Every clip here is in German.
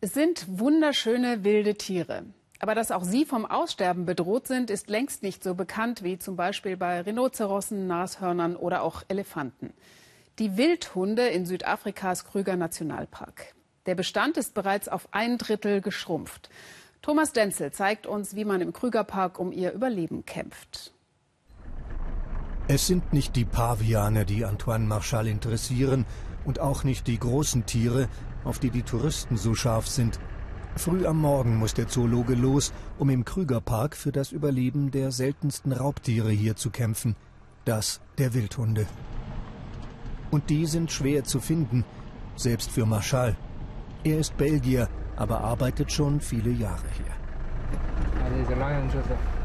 Es sind wunderschöne wilde Tiere. Aber dass auch sie vom Aussterben bedroht sind, ist längst nicht so bekannt wie zum Beispiel bei Rhinozerossen, Nashörnern oder auch Elefanten. Die Wildhunde in Südafrikas Krüger Nationalpark. Der Bestand ist bereits auf ein Drittel geschrumpft. Thomas Denzel zeigt uns, wie man im Krügerpark um ihr Überleben kämpft. Es sind nicht die Paviane, die Antoine Marchal interessieren und auch nicht die großen Tiere, auf die die Touristen so scharf sind. Früh am Morgen muss der Zoologe los, um im Krügerpark für das Überleben der seltensten Raubtiere hier zu kämpfen, das der Wildhunde. Und die sind schwer zu finden, selbst für Marschall. Er ist Belgier, aber arbeitet schon viele Jahre hier.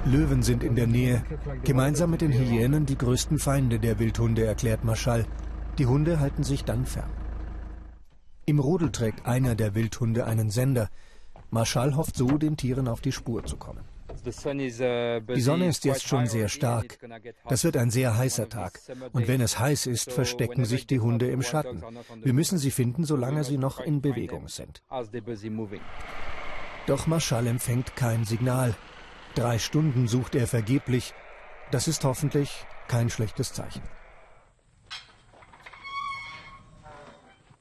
Löwen sind in der Nähe. Gemeinsam mit den Hyänen die größten Feinde der Wildhunde, erklärt Marschall. Die Hunde halten sich dann fern. Im Rudel trägt einer der Wildhunde einen Sender. Marschall hofft so, den Tieren auf die Spur zu kommen. Die Sonne ist jetzt schon sehr stark. Das wird ein sehr heißer Tag. Und wenn es heiß ist, verstecken sich die Hunde im Schatten. Wir müssen sie finden, solange sie noch in Bewegung sind. Doch Marschall empfängt kein Signal. Drei Stunden sucht er vergeblich. Das ist hoffentlich kein schlechtes Zeichen.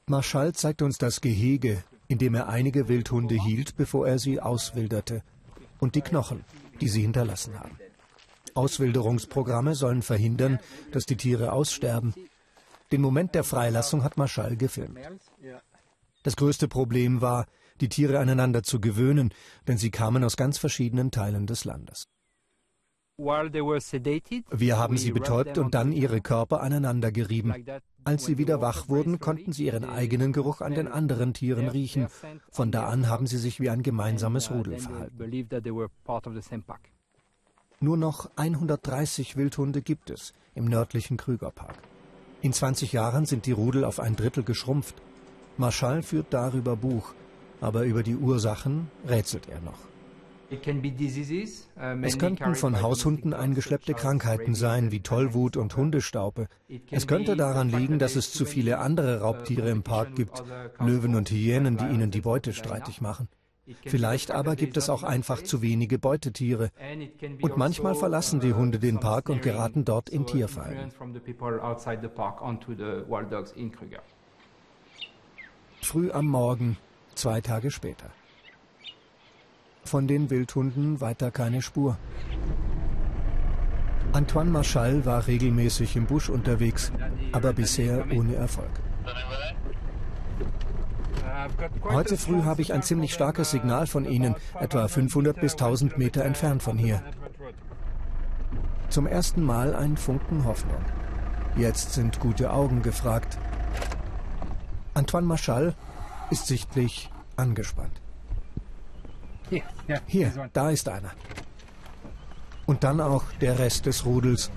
Marschall zeigt uns das Gehege, in dem er einige Wildhunde hielt, bevor er sie auswilderte, und die Knochen, die sie hinterlassen haben. Auswilderungsprogramme sollen verhindern, dass die Tiere aussterben. Den Moment der Freilassung hat Marschall gefilmt. Das größte Problem war, die Tiere aneinander zu gewöhnen, denn sie kamen aus ganz verschiedenen Teilen des Landes. Wir haben sie betäubt und dann ihre Körper aneinander gerieben. Als sie wieder wach wurden, konnten sie ihren eigenen Geruch an den anderen Tieren riechen. Von da an haben sie sich wie ein gemeinsames uh, Rudel verhalten. Nur noch 130 Wildhunde gibt es im nördlichen Krügerpark. In 20 Jahren sind die Rudel auf ein Drittel geschrumpft. Marschall führt darüber Buch, aber über die Ursachen rätselt er noch. Uh, es könnten von Haushunden eingeschleppte Krankheiten sein, wie Tollwut und Hundestaupe. Es könnte daran liegen, dass es zu viele andere uh, Raubtiere im Park gibt, Löwen und Hyänen, die ihnen die Beute streitig machen. Vielleicht aber gibt es auch einfach zu wenige Beutetiere. Und manchmal verlassen die Hunde den Park und geraten dort in Tierfallen. Früh am Morgen, zwei Tage später. Von den Wildhunden weiter keine Spur. Antoine Marchal war regelmäßig im Busch unterwegs, aber bisher ohne Erfolg. Heute früh habe ich ein ziemlich starkes Signal von Ihnen, etwa 500 bis 1000 Meter entfernt von hier. Zum ersten Mal ein Funken Hoffnung. Jetzt sind gute Augen gefragt. Antoine Marchal ist sichtlich angespannt. Hier, da ist einer. Und dann auch der Rest des Rudels.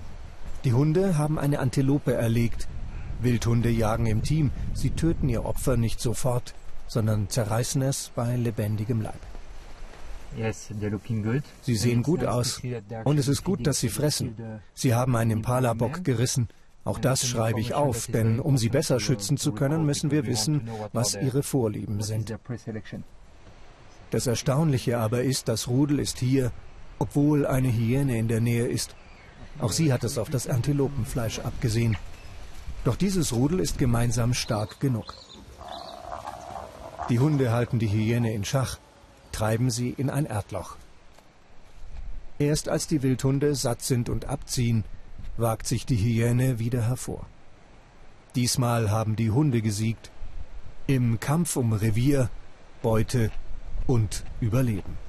Die Hunde haben eine Antilope erlegt. Wildhunde jagen im Team. Sie töten ihr Opfer nicht sofort, sondern zerreißen es bei lebendigem Leib. Sie sehen gut aus. Und es ist gut, dass sie fressen. Sie haben einen Impala-Bock gerissen. Auch das schreibe ich auf, denn um sie besser schützen zu können, müssen wir wissen, was ihre Vorlieben sind. Das Erstaunliche aber ist, das Rudel ist hier, obwohl eine Hyäne in der Nähe ist. Auch sie hat es auf das Antilopenfleisch abgesehen. Doch dieses Rudel ist gemeinsam stark genug. Die Hunde halten die Hyäne in Schach, treiben sie in ein Erdloch. Erst als die Wildhunde satt sind und abziehen, wagt sich die Hyäne wieder hervor. Diesmal haben die Hunde gesiegt. Im Kampf um Revier, Beute und Überleben.